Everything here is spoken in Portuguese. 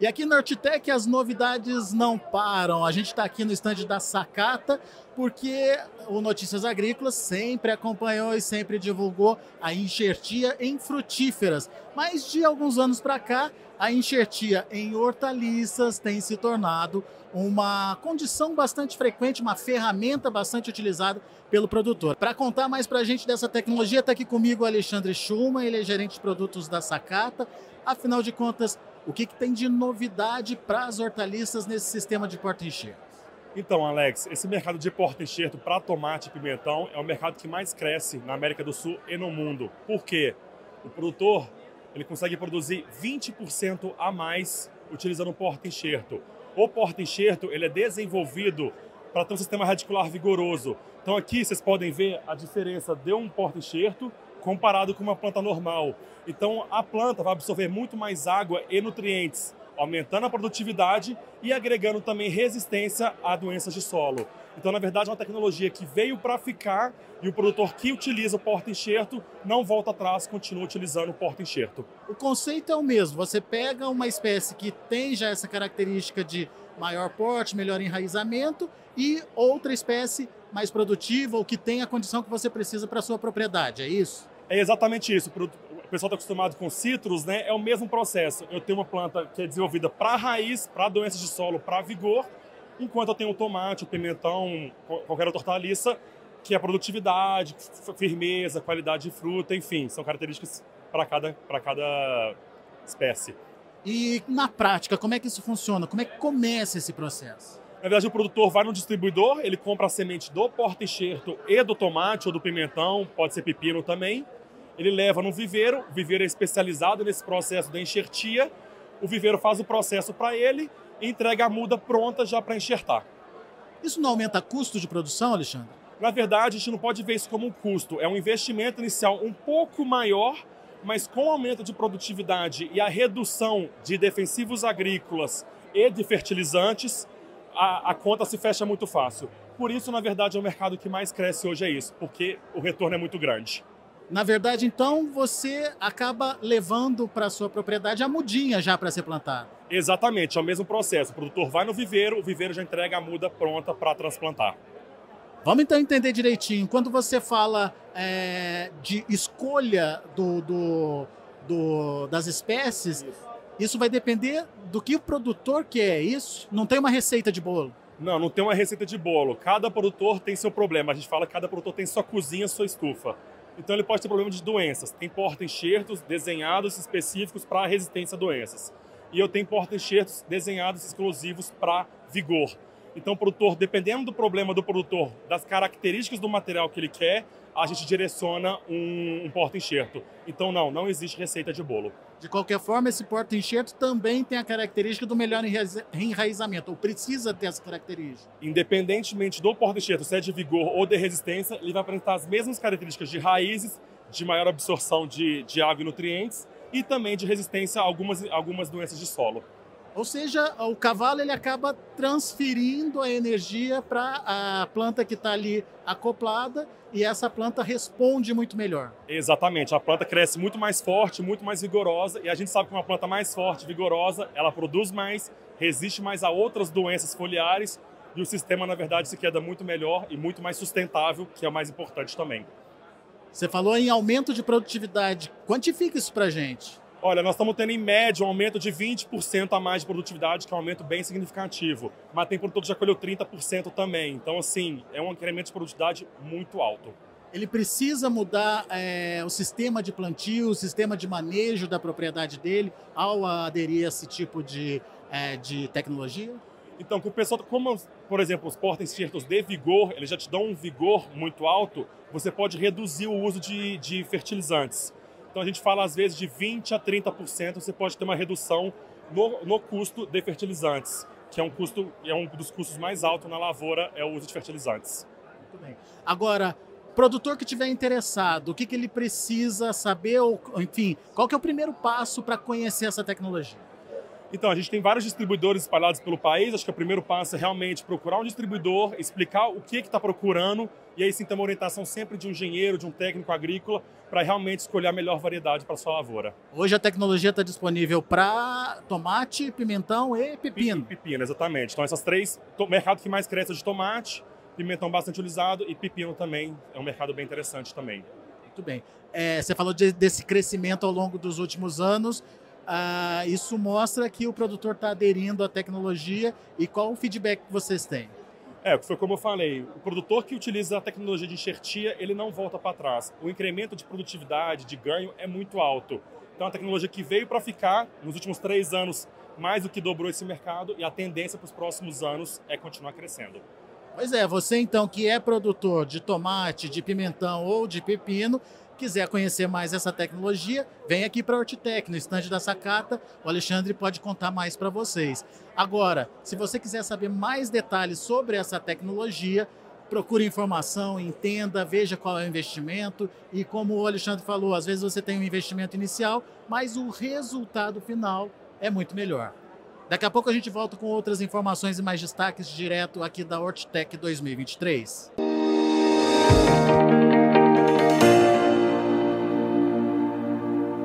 E aqui na Hortitec as novidades não param. A gente está aqui no estande da Sacata porque o Notícias Agrícolas sempre acompanhou e sempre divulgou a enxertia em frutíferas. Mas de alguns anos para cá, a enxertia em hortaliças tem se tornado uma condição bastante frequente, uma ferramenta bastante utilizada pelo produtor. Para contar mais para a gente dessa tecnologia, está aqui comigo o Alexandre Schumann, ele é gerente de produtos da Sacata. Afinal de contas, o que, que tem de novidade para as hortaliças nesse sistema de porta-enxerto? Então, Alex, esse mercado de porta-enxerto para tomate e pimentão é o mercado que mais cresce na América do Sul e no mundo. Por quê? O produtor ele consegue produzir 20% a mais utilizando o porta-enxerto. O porta-enxerto ele é desenvolvido para ter um sistema radicular vigoroso. Então aqui vocês podem ver a diferença de um porta-enxerto comparado com uma planta normal. Então a planta vai absorver muito mais água e nutrientes, aumentando a produtividade e agregando também resistência a doenças de solo. Então, na verdade, é uma tecnologia que veio para ficar e o produtor que utiliza o porta-enxerto não volta atrás, continua utilizando o porta-enxerto. O conceito é o mesmo. Você pega uma espécie que tem já essa característica de maior porte, melhor enraizamento e outra espécie mais produtiva ou que tem a condição que você precisa para sua propriedade, é isso? É exatamente isso. O pessoal está acostumado com citros, né? É o mesmo processo. Eu tenho uma planta que é desenvolvida para raiz, para doenças de solo, para vigor, enquanto eu tenho o tomate, o pimentão, qualquer outra hortaliça, que é produtividade, firmeza, qualidade de fruta, enfim, são características para cada, cada espécie. E na prática, como é que isso funciona? Como é que começa esse processo? Na verdade, o produtor vai no distribuidor, ele compra a semente do porta-enxerto e do tomate ou do pimentão, pode ser pepino também. Ele leva no viveiro, o viveiro é especializado nesse processo da enxertia. O viveiro faz o processo para ele e entrega a muda pronta já para enxertar. Isso não aumenta custo de produção, Alexandre? Na verdade, a gente não pode ver isso como um custo. É um investimento inicial um pouco maior, mas com o aumento de produtividade e a redução de defensivos agrícolas e de fertilizantes, a, a, conta se fecha muito fácil. Por isso, na verdade, é o mercado que mais cresce hoje é isso, porque o retorno é muito grande. Na verdade, então, você acaba levando para a sua propriedade a mudinha já para ser plantada. Exatamente, é o mesmo processo. O produtor vai no viveiro, o viveiro já entrega a muda pronta para transplantar. Vamos então entender direitinho. Quando você fala é, de escolha do, do, do, das espécies, isso. Isso vai depender do que o produtor quer, é isso? Não tem uma receita de bolo? Não, não tem uma receita de bolo. Cada produtor tem seu problema. A gente fala que cada produtor tem sua cozinha, sua estufa. Então ele pode ter problema de doenças. Tem porta-enxertos desenhados específicos para resistência a doenças. E eu tenho porta-enxertos desenhados exclusivos para vigor. Então o produtor, dependendo do problema do produtor, das características do material que ele quer, a gente direciona um, um porta-enxerto. Então não, não existe receita de bolo. De qualquer forma, esse porta-enxerto também tem a característica do melhor enraizamento, ou precisa ter essa característica. Independentemente do porta-enxerto, se é de vigor ou de resistência, ele vai apresentar as mesmas características de raízes, de maior absorção de, de água e nutrientes, e também de resistência a algumas, algumas doenças de solo. Ou seja, o cavalo ele acaba transferindo a energia para a planta que está ali acoplada e essa planta responde muito melhor. Exatamente, a planta cresce muito mais forte, muito mais vigorosa e a gente sabe que uma planta mais forte, vigorosa, ela produz mais, resiste mais a outras doenças foliares e o sistema, na verdade, se queda muito melhor e muito mais sustentável, que é o mais importante também. Você falou em aumento de produtividade. Quantifica isso para gente. Olha, nós estamos tendo em média um aumento de 20% a mais de produtividade, que é um aumento bem significativo. Mas tem produtor que já colheu 30% também. Então, assim, é um incremento de produtividade muito alto. Ele precisa mudar é, o sistema de plantio, o sistema de manejo da propriedade dele ao aderir a esse tipo de, é, de tecnologia? Então, com o pessoal, como, por exemplo, os porta-enxertos de vigor, eles já te dão um vigor muito alto, você pode reduzir o uso de, de fertilizantes. Então a gente fala às vezes de 20 a 30%, você pode ter uma redução no, no custo de fertilizantes, que é um custo é um dos custos mais altos na lavoura é o uso de fertilizantes. Muito bem. Agora, produtor que tiver interessado, o que, que ele precisa saber, ou, enfim, qual que é o primeiro passo para conhecer essa tecnologia? Então, a gente tem vários distribuidores espalhados pelo país. Acho que o primeiro passo é realmente procurar um distribuidor, explicar o que está procurando, e aí sim ter uma orientação sempre de um engenheiro, de um técnico agrícola, para realmente escolher a melhor variedade para a sua lavoura. Hoje a tecnologia está disponível para tomate, pimentão e pepino. E pepino, exatamente. Então, essas três, o mercado que mais cresce é de tomate, pimentão bastante utilizado e pepino também é um mercado bem interessante também. Muito bem. É, você falou de, desse crescimento ao longo dos últimos anos. Ah, isso mostra que o produtor está aderindo à tecnologia e qual o feedback que vocês têm? É, foi como eu falei, o produtor que utiliza a tecnologia de enxertia, ele não volta para trás. O incremento de produtividade, de ganho, é muito alto. Então, a tecnologia que veio para ficar, nos últimos três anos, mais do que dobrou esse mercado, e a tendência para os próximos anos é continuar crescendo. Pois é, você então que é produtor de tomate, de pimentão ou de pepino, quiser conhecer mais essa tecnologia, vem aqui para a Hortitec, no estande da Sacata. O Alexandre pode contar mais para vocês. Agora, se você quiser saber mais detalhes sobre essa tecnologia, procure informação, entenda, veja qual é o investimento e como o Alexandre falou, às vezes você tem um investimento inicial, mas o resultado final é muito melhor. Daqui a pouco a gente volta com outras informações e mais destaques direto aqui da Hortitec 2023.